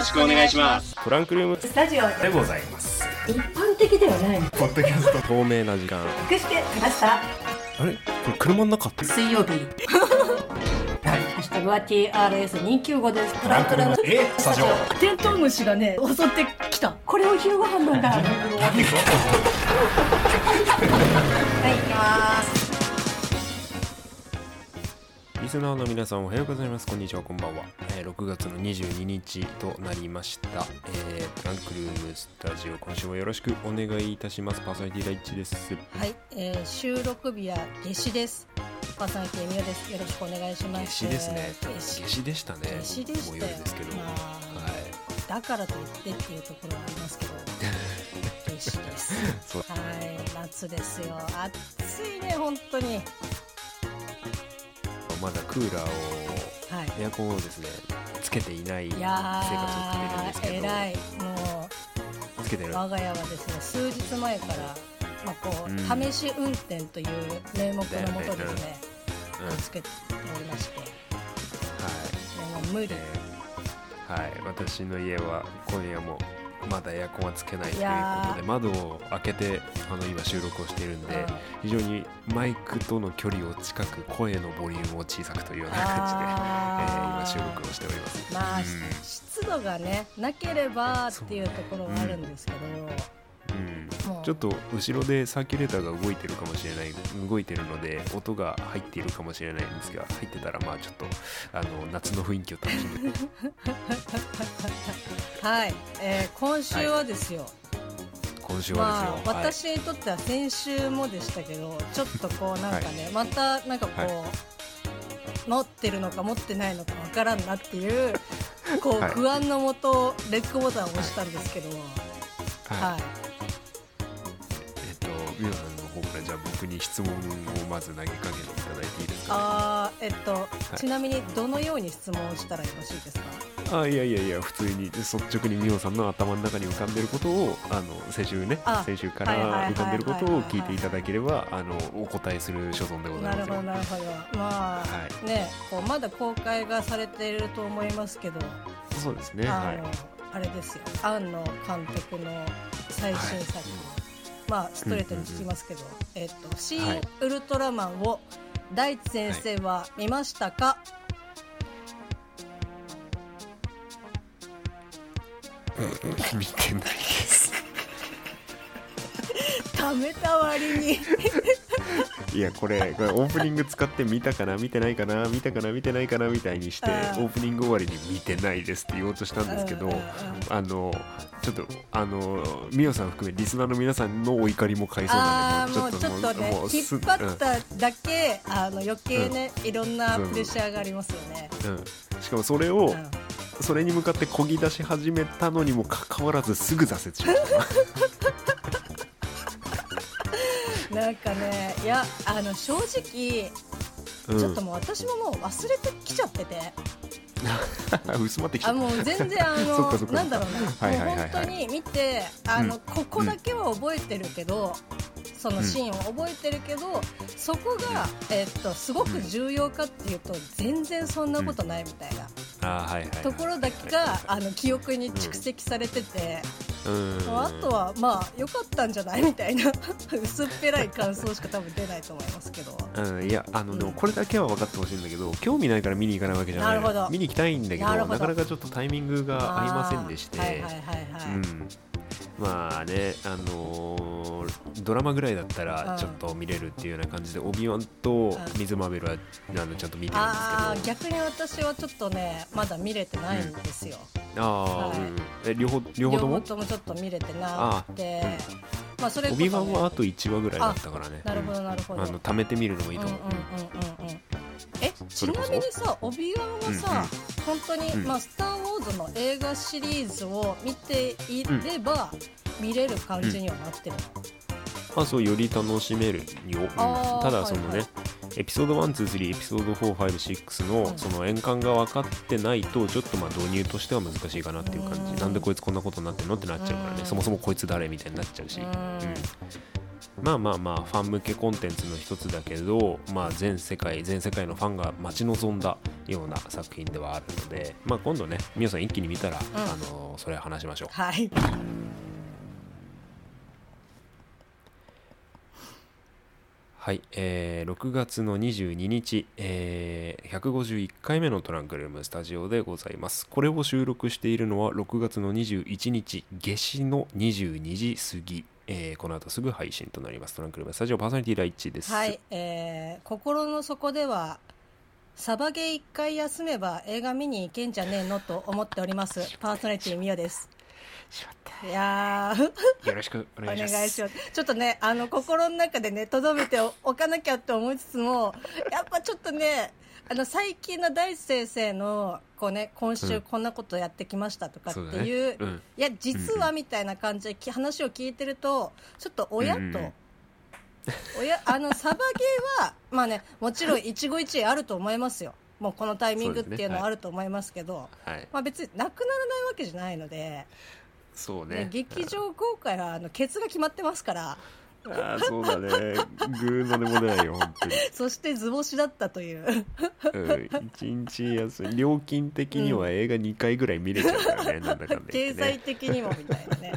ろしくお願いします。トランクルームスタジオでございます。一般的ではない。ポッドキャスト。透明な時間。隠してきました？あれ？これ車の中？って水曜日。ハッシュタグは TRS295 です。トランクルーム。え？スタジオ。テントウムシがね襲ってきた。これを昼ご飯飲んだ。はい行きます。リスナーの皆さんおはようございます。こんにちはこんばんは、えー6月の22日となりました、えートランクルームスタジオ今週もよろしくお願いいたします。パーソナリティ第一です。はい、えー、収録日は夏至です。パーソナリティみよです。よろしくお願いします。夏至ですね。夏至。でしたね。夏至でしたよ。もう夜ですけど、まあはい。だからといってっていうところはありますけど。夏至です。はい夏ですよ。暑いね本当に。まだクーラーをはいエアコンをですねつけていない生い活を送ってるんですけどい。もつけてる。う我が家はですね数日前から、まあこううん。試し運転という名目のもとですね、うん。つけておりまして。はい。もう無理、えーはい、私の家は今夜もまだエアコンはつけないということで窓を開けてあの今収録をしているんで、非常にマイクとの距離を近く声のボリュームを小さくというような感じで、えー今収録をしております。まあ、うん。湿度がねなければっていうところはあるんですけど、うん。ちょっと後ろでサーキュレーターが動いてるかもしれない。動いてるので音が入っているかもしれないんですが入ってたらまあちょっとあの夏の雰囲気を楽しむ。はい、えー今週はですよ、今週はまあですよ、はい。私にとっては先週もでしたけどちょっとこうなんかね、またなんかこう、は持ってるのか持ってないのかわからんなっていう こう、はい。不安のもとレックボタンを押したんですけど、はいはいえっと、ミオさんの方からじゃあ僕に質問をまず投げかけていただいていいですか、あーえっと、い。ちなみにどのように質問をしたらよろしいですか？あいやいやいや普通に率直にミオさんの頭の中に浮かんでることをあの先週ねあ先週かはいはいはいはいら浮かんでることを聞いていただければあのお答えする所存でござないるます。よほどなるほど。まあ、はねこうまだ公開がされていると思いますけど、そうですねはい。あれですよ。庵野監督の最新作、まあストレートに聞きますけど「えっと新はい。ウルトラマン」を大地先生は見ましたか、見てないです。ためた割に いやこれこれオープニング使って見たかな見てないかな見たかな見てないかなみたいにしてオープニング終わりに見てないですって言おうとしたんですけどうんうんうんあのちょっとあのミオさん含めリスナーの皆さんのお怒りも買いそうなんでもうちょっとね引すっ張っただけ、あの余計ね、いろんなプレッシャーがありますよね。うん。うん。しかもそれをうん。それに向かってこぎ出し始めたのにもかかわらずすぐ挫折しました なんかねいやあの正直、うん。ちょっともう私ももう忘れてきちゃってて。薄まってきた。あもう全然あの なんだろうな、はいはいもう本当に見てあの、うん。ここだけは覚えてるけど、そのシーンを覚えてるけど、そこが、えっとすごく重要かっていうと全然そんなことないみたいなところだけがあの記憶に蓄積されてて。あとはまあ良かったんじゃない？みたいな。薄っぺらい感想しか多分出ないと思いますけど。うん、いやあのでもうん。これだけは分かってほしいんだけど興味ないから見に行かないわけじゃない。なるほど。見に行きたいんだけどなかなかちょっとタイミングが合いませんでして、はいはいはいはい、うん、まあねあのードラマぐらいだったうん。らちょっと見れるっていうような感じで、オビワンと水マーベルはあのちゃんと見てるんあですけー逆に私はちょっとねまだ見れてないんですよ、どああ、はい。うんえ両方両方ともちょっと見れてなくてまあそれそ、ね、ビワンはあと1話ぐらいだったからね。なるほどなるほど。うんあの貯めてみるのもいいと思う、うんうんうんうんうん。えちなみにさオビワンはさ、本当に、うん。まあ、スター・ウォーズの映画シリーズを見ていれば、見れる感じにはなってるの、まあそうより楽しめるよ、ただそのね、はいはいエピソード123エピソード456のうん。その円環が分かってないとちょっとまあ導入としては難しいかなっていう感じ。うん。なんでこいつこんなことになってんのってなっちゃうからね。うん。そもそもこいつ誰みたいになっちゃうし、うん。うん。まあまあまあファン向けコンテンツの一つだけど、まあ、全世界全世界のファンが待ち望んだような作品ではあるので、まあ、今度ね皆さん一気に見たら、あのそれ話しましょう。はいはい、えー6月の22日、えー151回目のトランクルームスタジオでございます。これを収録しているのは6月の21日、夏至の22時過ぎ、えーこの後すぐ配信となります。トランクルームスタジオパーソナリティ第一です。はい、えー心の底ではサバゲー一回休めば映画見に行けんじゃねえのと思っておりますパーソナリティみよですしまった。いやー。よろしくおお願いします。願いします。ちょっとねあの心の中でねとどめておかなきゃって思いつつもやっぱちょっとねあの最近の大地先生のこうね今週うん。こんなことやってきましたとかってそうだね。いう、うん。いや実はみたいな感じでき話を聞いてるとちょっと親と、うん。うんうん親あのサバゲーはまあねもちろん一期一会あると思いますよ。もうこのタイミングっていうのはあると思いますけどはい、まあ、別になくならないわけじゃないので、ねそうね。劇場公開はあのケツが決まってますから。ああ、そうだね。グーのでもないよ、本当に。そして図星だったという。うん、一日休み。料金的には映画2回ぐらい見れちゃうからね、なんだかんだ言 経済的にもみたいなね。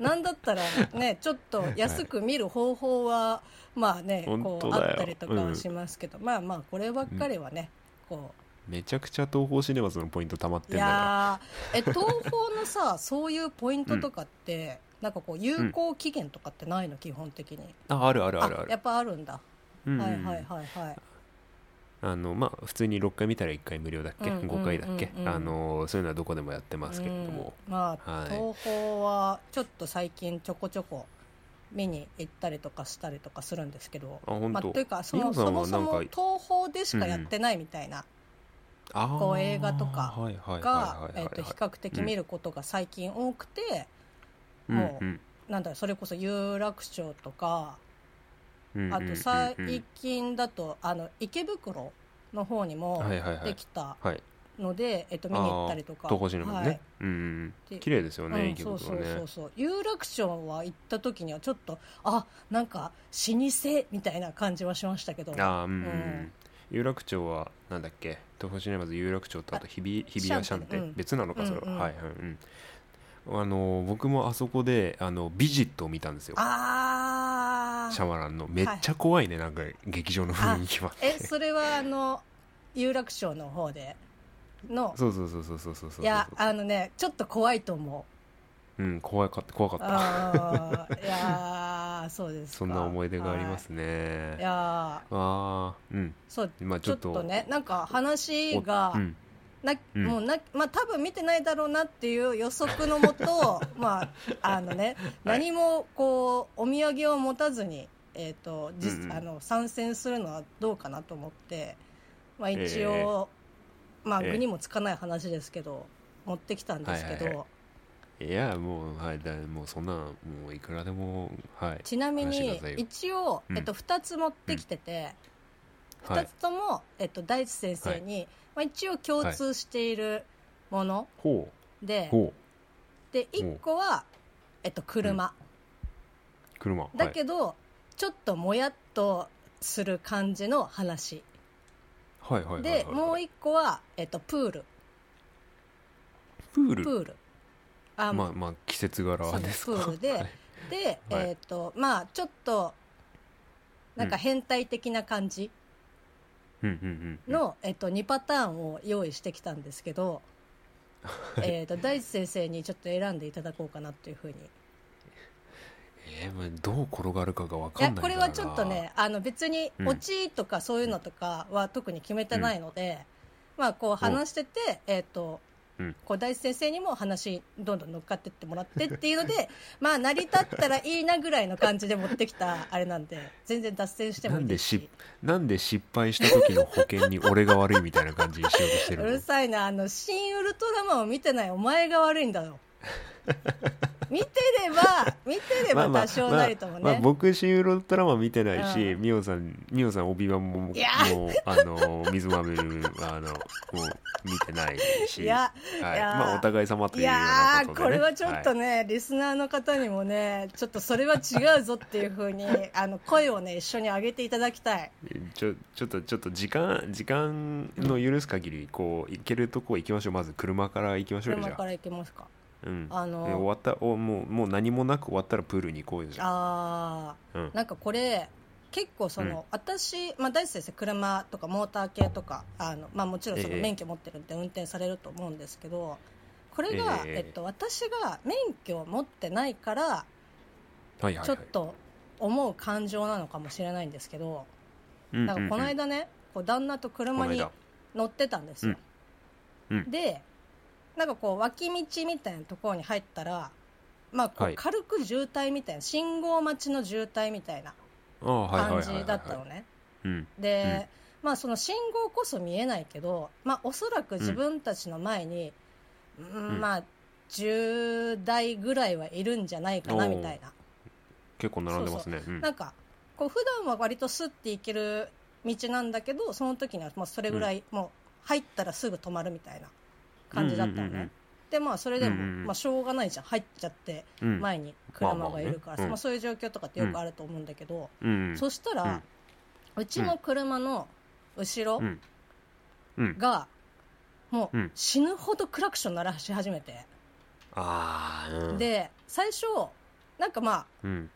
なんだったらねちょっと安く見る方法はまあねこうあったりとかはしますけど、まあまあこればっかりはね、こめちゃくちゃ東宝シネマズのポイント溜まってうんいだかやー。え 東宝のさそういうポイントとかって、なんかこう有効期限とかってないの？基本的に。らああるあるあるある。やっぱあるんだ、うんうんはいはいはいはい。あのまあ普通に6回見たら1回無料だっけ、うんうん5回だっけ、うんうんあのそういうのはどこでもやってますけれども、うん。まあ、はい。東宝はちょっと最近ちょこちょこ見に行ったりとかしたりとかするんですけど。あ本当、まあ、というかそ皆さんのそもそはなんかも東宝でしかやってないみたいなこう映画とかが比較的見ることが最近多くて、うん。もううん。なんだろうそれこそ有楽町とかあうんうんうんうん。と最近だとあの池袋の方にもはいはいはい。できたはい。ので、えっと、見に行ったりとか。東宝シネね、はい。綺麗ですよね、うん池そうそうそうそう。有楽町は行った時にはちょっとあなんか老舗みたいな感じはしましたけど。ああうん。うん、有楽町はなんだっけ？東宝シネマズ有楽町とあと日比日比谷シャンテ、うん。別なのかそれは、うんうんはいはいうんあの僕もあそこであのビジットを見たんですよ。ああシャマランの。めっちゃ怖いね、なんか劇場の雰囲気は。えそれはあの有楽町の方で？の。そうそうそうそうそうそうそういやあのねちょっと怖いと思う。うん怖かった怖かった。いやーそうですか。そんな思い出がありますはい。ねいやああうん。ーそうまあちょっとねなんか話がなうん。もうなまあ多分見てないだろうなっていう予測のもと まああのね、はい。何もこうお土産を持たずにえっ、と実、うんうん。あの参戦するのはどうかなと思ってまあ一応、まあええ。具にもつかない話ですけど、持ってきたんですけど、はいはいいやもうはいだもうそんなもういくらでもはいちなみに一応、うん。えっと、2つ持ってきてて、2はい。つとも、えっと、大地先生に、まあ、一応共通しているものほで、う。ほで1個は、えっと、車、う車。だけど、ちょっともやっとする感じの話。はいはいはいはいではい。もう1個は、えっと、プール。プール。プールあまあまあ季節柄ですか。プールではい。で、はい。えっとまあちょっとなんか変態的な感じの、えっと、2パターンを用意してきたんですけど、えっと大地先生にちょっと選んでいただこうかなというふうに。えーまあどう転がるかが分かんないこれはちょっとねあの別にうん。オチとかそういうのとかは特に決めてないので、まあこう話してて、えっ、と、うんこう大地先生にも話どんどん乗っかってってもらってっていうので まあ成り立ったらいいなぐらいの感じで持ってきたあれなんで全然脱線してもいいですし。なんでしなんで失敗した時の保険に俺が悪いみたいな感じにしようとしてるの？うるさいなあの新ウルトラマンを見てないお前が悪いんだよ 見てれば見てれば多少なりともね、まあまあ僕シン・ウルトラマン見てないし、うん。ミオさんミオさんオビワンももういや。あの水まみれはあのもう見てないし。いやはい。いや。まあお互い様といういようなことで、ね、これはちょっとはいね、リスナーの方にもねちょっとそれは違うぞっていうふうにあの声をね一緒に上げていただきたい。ちょちょっとちょっと時間時間の許す限りこう行けるとこ行きましょう。まず車から行きましょうよじゃあ。車から行きますかうん。あので終わったおもうもう何もなく終わったらプールに行こうよ。じゃああうん。ーなんかこれ結構その、うん。私、まあ、大地先生車とかモーター系とかあの、まあ、もちろんそのええ。免許持ってるんで運転されると思うんですけどこれが、ええ。えっと、私が免許を持ってないからはいはいはい。ちょっと思う感情なのかもしれないんですけど、うんなんかこの間ねこう旦那と車に乗ってたんですよ、うん。うん。でなんかこう脇道みたいなところに入ったらまあこはい。う軽く渋滞みたいな信号待ちの渋滞みたいな感はいはいじだったのね。うん。で、まあその信号こそ見えないけどまあおそらく自分たちの前に、うん。うんまあ10台ぐらいはいるんじゃないかなみたいな。結構並んでますね。うん。なんかこう普段は割とスッて行ける道なんだけどその時にはもうそれぐらい、もう入ったらすぐ止まるみたいな感じだったのね、うんうんうんでまあそれでも、うんうんうん。まあ、しょうがないじゃん。入っちゃってうん。前に車がいるから、まあまあねうん。まあそういう状況とかってよくあると思うんだけど、うん。そしたら、うちの車の後ろうん。うん。が、もううん。死ぬほどクラクション鳴らし始めて、で最初なんかまあうん。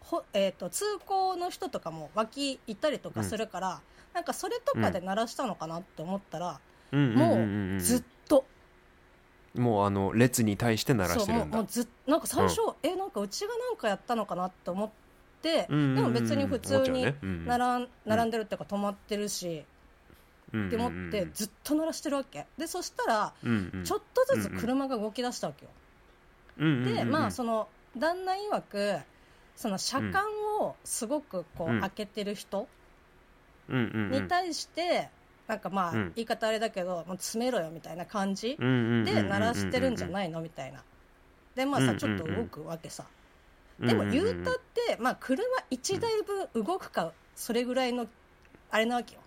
ほえー、と通行の人とかも脇いたりとかするから、なんかそれとかで鳴らしたのかなって思ったら、うん。もん。ん。ん。うずっと、もうあの列に対して鳴らしてるだ。もうんもうずっなんか最初、えなんかうちがなんかやったのかなって思って、うんうんうんでも別に普通に思っちゃうね。うん並ん並んでるっていうか止まってるし、うんって思ってずっと鳴らしてるわけ。でそしたら、うんうん。ちょっとずつ車が動き出したわけよ、うんうんうん。でまあその旦那曰くその車間をすごくこううん。開けてる人うんうんうん。に対して、なんかまあうん。言い方あれだけど、もう詰めろよみたいな感じで鳴らしてるんじゃないのみたいな。でまあさちょっと動くわけさ。うんでも言うたってまあ車1台分動くかそれぐらいのあれなわけよ。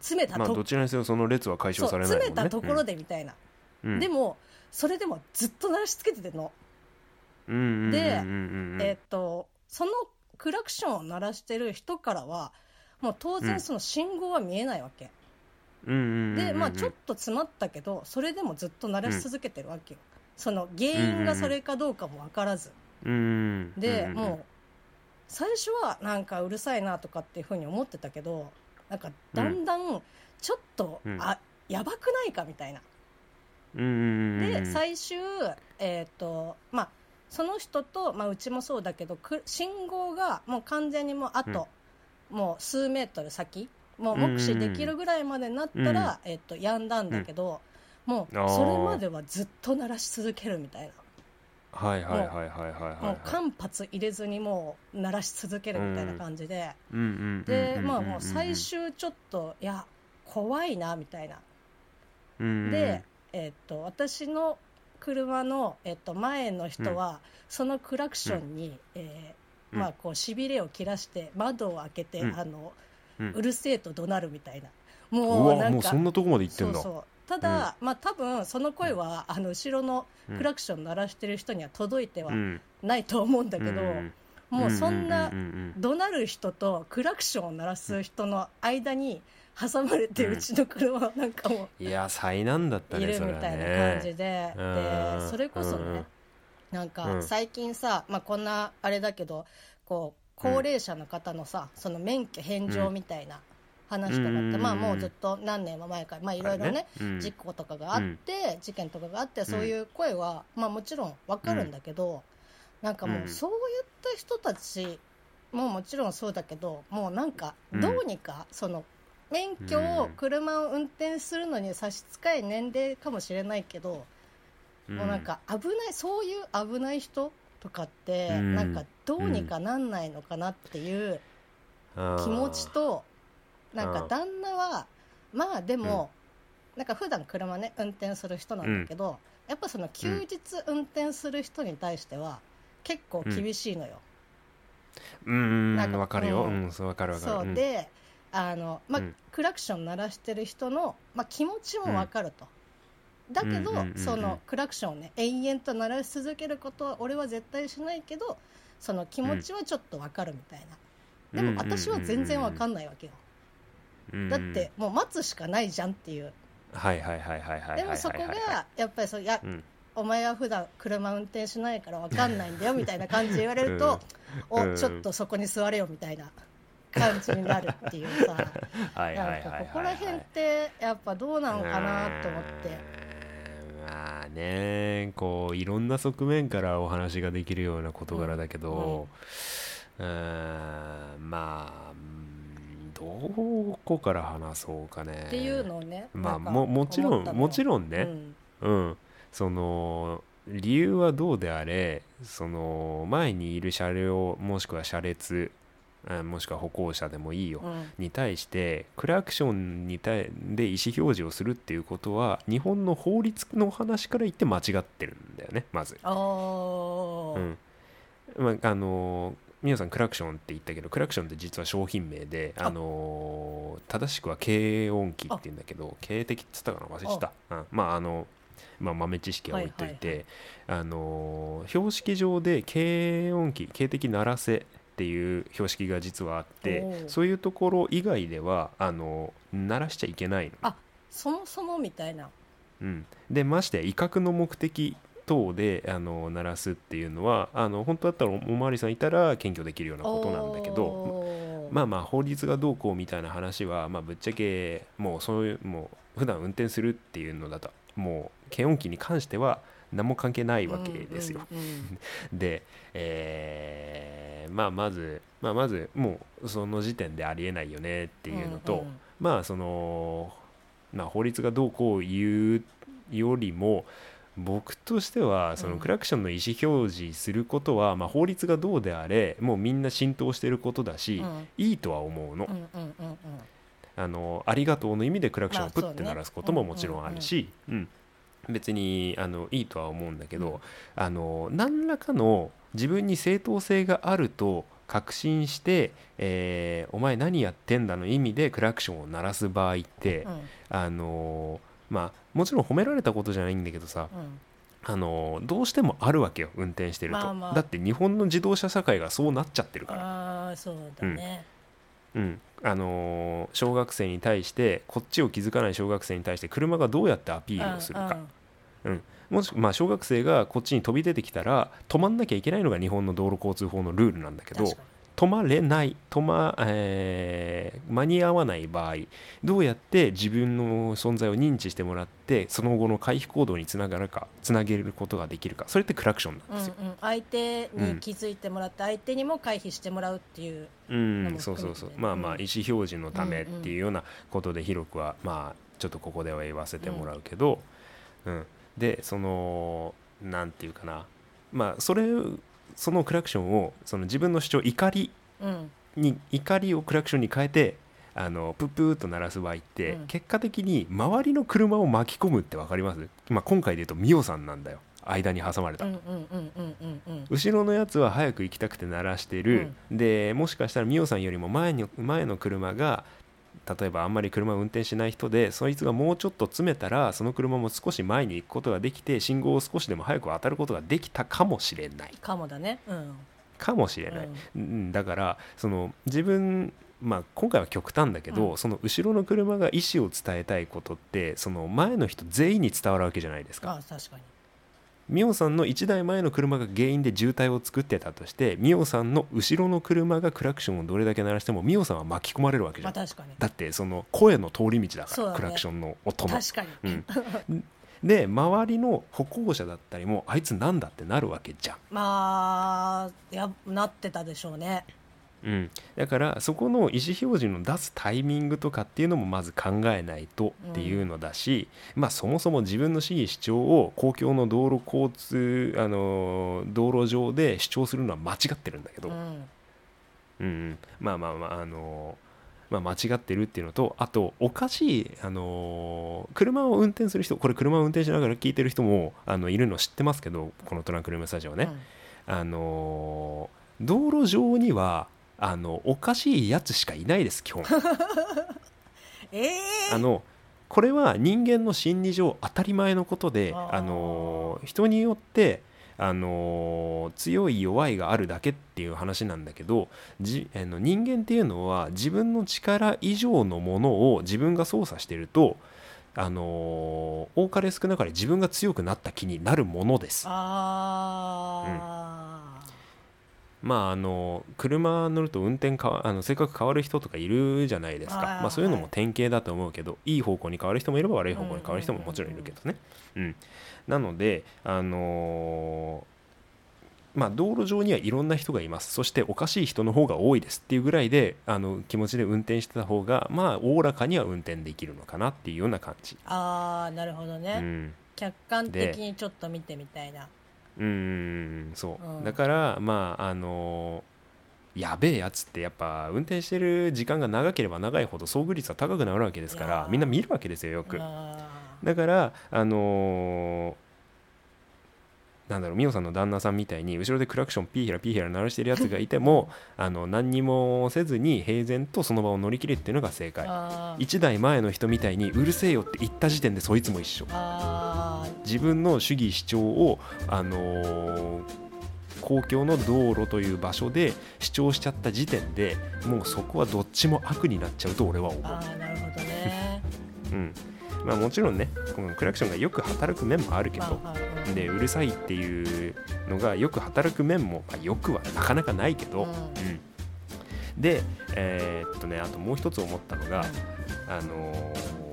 詰めたとまあどちらにせよその列は解消されないもんね。詰めたところでみたいな。うん。でもそれでもずっと鳴らしつけててんの。でえーっとそのクラクションを鳴らしてる人からはもう当然その信号は見えないわけ、でまあちょっと詰まったけどそれでもずっと鳴らし続けてるわけよ、その原因がそれかどうかも分からず、うんうんで、うんうんもう最初はなんかうるさいなとかっていうふうに思ってたけどなんかだんだんちょっと、うん。あやばくないかみたいな。うんうんうんうん。で最終、えーとまあ、その人と、まあ、うちもそうだけどく信号がもう完全にもうあと、もう数メートル先もう目視できるぐらいまでになったら、えー、とやんだんだけど、もうそれまではずっと鳴らし続けるみたいはいはいはいはいはいな、はい。もう間髪入れずにもう鳴らし続けるみたいな感じで、でまあもう最終ちょっといや怖いなみたいな。で、えっと私の車の、えっと前の人は、そのクラクションに、えまあ、こうしびれを切らして窓を開けて、うん。あのうん。うるせえと怒鳴るみたいな。うもうなんかそんなとこまで行ってんだ。そうそう。ただ、まあ多分その声は、あの後ろのうん。クラクション鳴らしてる人には届いてはうん。ないと思うんだけど、うんもうそんなううん怒鳴る人とクラクションを鳴らす人の間に挟まれて、ううんちの車はなんかもういや災難だったいるねそれはみたいなね。感じで、うんでそれこそね、うんなんうんか最近さ、まあ、こんなあれだけどこう高齢者の方のさ、その免許返上みたいな話とかって、うん。まあもうずっと何年も前からまあいろいろね事故とかがあって、事件とかがあってそういう声は、まあもちろんわかるんだけど、なんかもうそういった人たちももちろんそうだけどもうなんかどうにかその免許を車を運転するのに差し支え年齢かもしれないけど、もうなんか危ないそういう危ない人とかって、うん。なんかどうにかなんないのかなっていう気持ちと、なんか旦那はまあでも、なんか普段車ね運転する人なんだけど、やっぱその休日運転する人に対しては結構厳しいのよ、うん。なんかわかるよ。ううんんそうわかるわかる。そう。であの、まあうん。クラクション鳴らしてる人の、まあ、気持ちもわかると、だけど、うんうんうんうん、そのクラクションをね延々と鳴らし続けることは俺は絶対しないけどその気持ちはちょっとわかるみたいな、でも私は全然わかんないわけよ、うんうん、だってもう待つしかないじゃんっていう。はいはいはいはいはいでもそこがやっぱりそうや、うん。お前は普段車運転しないから分かんないんだよみたいな感じで言われると、うん、おちょっとそこに座れよみたいな感じになるっていうさ。なんかここら辺ってやっぱどうなのかなと思って。まあねこういろんな側面からお話ができるような事柄だけど、うーんまあうんどこから話そうかね。っていうのをねまあももちろんもちろんね、うん。うん、その理由はどうであれその前にいる車両もしくは車列あもしくは歩行者でもいいよ、うん。に対してクラクションに対で意思表示をするっていうことは日本の法律の話から言って間違ってるんだよねまず。うん。まあ、あの皆さんクラクションって言ったけどクラクションって実は商品名であ。の正しくは軽音機って言うんだけど軽的っつったかな忘れちゃった、うん、まああのまあ、豆知識は置いといて、あの標識上で軽音機軽的鳴らせっていう標識が実はあってそういうところ以外ではあの鳴らしちゃいけないの、そもそもみたいな。うん、でましてや威嚇の目的等であの鳴らすっていうのはあの本当だったらおおまわりさんいたら検挙できるようなことなんだけどまあまあ法律がどうこうみたいな話は、まあ、ぶっちゃけもうそういうもう普段運転するっていうのだともう検温器に関しては何も関係ないわけですよ。うんうん で、えーまあまず、まあ、まずもうその時点でありえないよねっていうのと、んんまあその、まあ、法律がどうこう言うよりも僕としてはそのうん。クラクションの意思表示することは、まあ、法律がどうであれもうみんな浸透してることだし、うん。いいとは思うの,、うんうんうんうん。あのありがとうの意味でクラクションをプッて鳴らすことももちろんあるし、うん別にあのいいとは思うんだけど、うん。あの何らかの自分に正当性があると確信して、えーお前何やってんだの意味でクラクションを鳴らす場合って、うん。あのまあもちろん褒められたことじゃないんだけどさ、うん。あのどうしてもあるわけよ運転してると、まあまあ。だって日本の自動車社会がそうなっちゃってるから、ああそうだね、うん。あの小学生に対してこっちを気づかない小学生に対して車がどうやってアピールをするか、もしまあ小学生がこっちに飛び出てきたら止まんなきゃいけないのが日本の道路交通法のルールなんだけど止まれない止ま、えー間に合わない場合どうやって自分の存在を認知してもらってその後の回避行動につながるかつなげることができるかそれってクラクションなんですよ。うんうん、相手に気づいてもらって、相手にも回避してもらうっていう、うん。そうそうそう。まあまあうん。意思表示のためっていうようなことで広くはまあちょっとここでは言わせてもらうけど、うんでそのなんていうかな。まあそれそのクラクションをその自分の主張怒りうん。に怒りをクラクションに変えてあのプップーと鳴らす場合って、うん。結果的に周りの車を巻き込むって分かります、まあ、今回で言うとミオさんなんだよ。間に挟まれた、うんうんうんうんうんうん。後ろのやつは早く行きたくて鳴らしてる、でもしかしたらミオさんよりも前に前の車が例えばあんまり車を運転しない人でそいつがもうちょっと詰めたらその車も少し前に行くことができて信号を少しでも早く当たることができたかもしれない。かもだね。うん。かもしれない、うん、だからその自分まあ今回は極端だけど、うん。その後ろの車が意思を伝えたいことってその前の人全員に伝わるわけじゃないですか。ああ確かにミオさんの1台前の車が原因で渋滞を作ってたとしてミオさんの後ろの車がクラクションをどれだけ鳴らしてもミオさんは巻き込まれるわけじゃん。まあ確かにだってその声の通り道だから、ねクラクションの音の。確かに、うん、で周りの歩行者だったりもあいつなんだってなるわけじゃん。まあやなってたでしょうねうん、だからそこの意思表示の出すタイミングとかっていうのもまず考えないとっていうのだし、まあそもそも自分の主義主張を公共の道路交通あの道路上で主張するのは間違ってるんだけど、ううんんうん。まあまあまああのまあ、間違ってるっていうのとあとおかしい、あのー車を運転する人これ車を運転しながら聞いてる人もあのいるの知ってますけどこのトランクルームスタジオね、あのー道路上にはあのおかしいやつしかいないです基本。ええあのこれは人間の心理上当たり前のことであの人によってあの強い弱いがあるだけっていう話なんだけどじあの人間っていうのは自分の力以上のものを自分が操作してるとあの多かれ少なかれ自分が強くなった気になるものです。あまああの車乗ると運転かわあの性格変わる人とかいるじゃないですか。まあ、そうい。うのはいも典型だと思うけど、い、い方向に変わる人もいれば悪い方向に変わる人ももちろんいるけどね。うん、なのであのーまあ道路上にはいろんな人がいます。そしておかしい人の方が多いですっていうぐらいであの気持ちで運転してた方がまあおおらかには運転できるのかなっていうような感じ。ーあーなるほどね、うん。客観的にちょっと見てみたいなうんそう、うん。だからまああのやべえやつってやっぱ運転してる時間が長ければ長いほど遭遇率は高くなるわけですからみんな見るわけですよよく。あだからあのーなんだろうミオさんの旦那さんみたいに後ろでクラクションピーヒラピーヒラ鳴らしてるやつがいてもあの何にもせずに平然とその場を乗り切るっていうのが正ー解。あー。1台前の人みたいにうるせえよって言った時点でそいつも一緒。あ自分の主義主張を、あのー公共の道路という場所で主張しちゃった時点でもうそこはどっちも悪になっちゃうと俺は思ーあーなるほどね。う、うん。まあ、もちろんねこのクラクションがよく働く面もあるけどでうるさいっていうのがよく働く面も、まあ、よくはなかなかないけど、うん。うん。でえーっとねあともう一つ思ったのが、あのー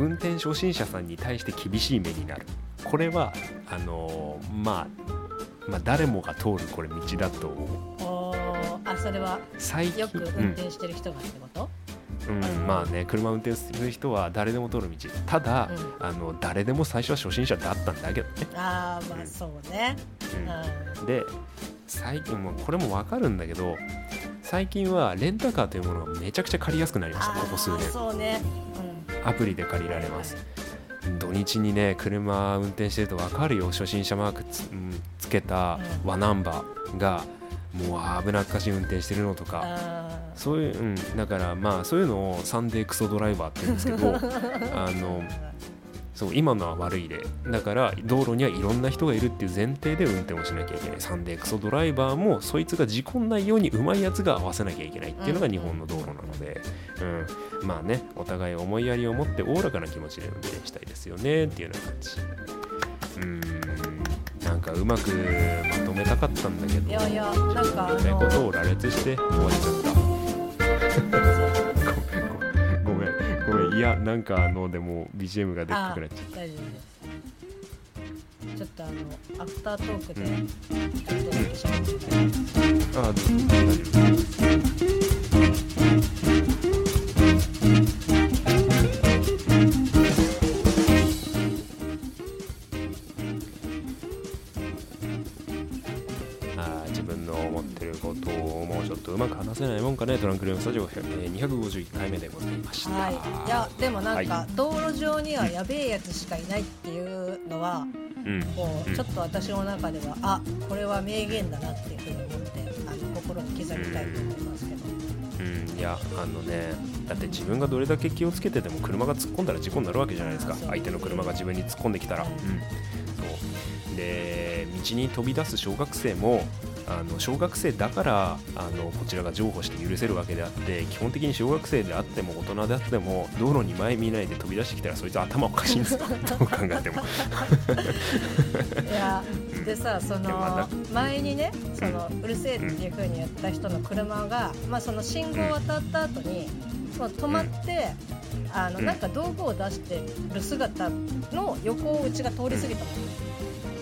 運転初心者さんに対して厳しい目になる。これはあのーまあまあ誰もが通るこれ道だと思う。あそれは最近よく運転してる人がってこと、うん。うんまあね車運転する人は誰でも通る道。ただ、うあの誰でも最初は初心者だったんだけどね、ああまあそうね、う、うん。で最近もうこれも分かるんだけど最近はレンタカーというものがめちゃくちゃ借りやすくなりましたここ数年。そうね、アプリで借りられます。土日にね車運転してると分かるよ。初心者マークつ,、うん、つけたうんワナンバーがもう危なっかしい運転してるのとうん、か。あそういう、うん、だからまあそういうのをサンデークソドライバーって言うんですけどー あのそう今のは悪い例。だから道路にはいろんな人がいるっていう前提で運転をしなきゃいけない。サンデークソドライバーもそいつが事故んないようにうまいやつが合わせなきゃいけないっていうのが日本の道路なので、うん、まあねお互い思いやりを持っておおらかな気持ちで運転したいですよね。っていうような感じ。うん。なんかうまくまとめたかったんだけど。いやいやなんかあうまいことのを羅列して終わっちゃったやなんかあのでも BGM がでっかくなっちゃっ大丈夫です。ちょっとあのアフタートークでちょっとだけ喋っててたあどうぞ。大丈夫あーせないもんかねトランクルームスタジオ、えー251回目でございました。はい、いやでもなんか、は道路上にはやべえやつしかいないっていうのは、うん。こううん。ちょっと私の中ではあこれは名言だなっていうふうに思ってあの心に刻みたいと思いますけど、うん、いやあのねだって自分がどれだけ気をつけてても車が突っ込んだら事故になるわけじゃないですか。相手の車が自分に突っ込んできたら、ううんん。そう。で道に飛び出す小学生もあの小学生だからあのこちらが譲歩して許せるわけであって基本的に小学生であっても大人であっても道路に前見ないで飛び出してきたらそいつ頭おかしいんですよ。どう考えても。いやでさそのだ前にねそのうるせえっていうふうに言った人の車が、まあ、その信号を渡った後にもう止まって、あのうんなんか道具を出してる姿の横をうちが通り過ぎたの、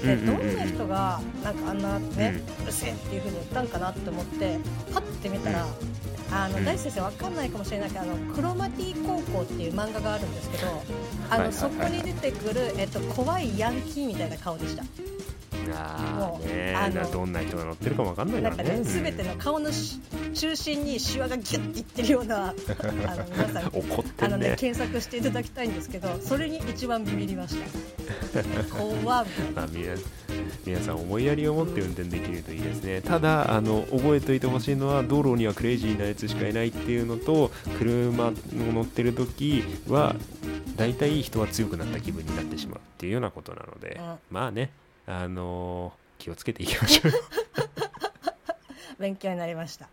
でうんうんうんうん。どんな人がなんかあんなね、うるせえっていうふうに言ったんかなって思ってパッて見たら、あのうん。大地先生わかんないかもしれないけどあのクロマティ高校っていう漫画があるんですけどあの、そこに出てくる、えっと、怖いヤンキーみたいな顔でした。もうあのなどんな人が乗ってるかもわかんないからね。ね、すべての顔のし中心にシワがギュッていってるような、あの皆さん、怒ってあのね、検索していただきたいんですけど、それに一番ビビりました。怖っ。みたいなまあ、皆皆さん思いやりを持って運転できるといいですね。ただあの覚えておいてほしいのは道路にはクレイジーなやつしかいないっていうのと車を乗ってる時は大体人は強くなった気分になってしまうっていうようなことなので、うん。まあねあの気をつけていきましょう 勉強になりました。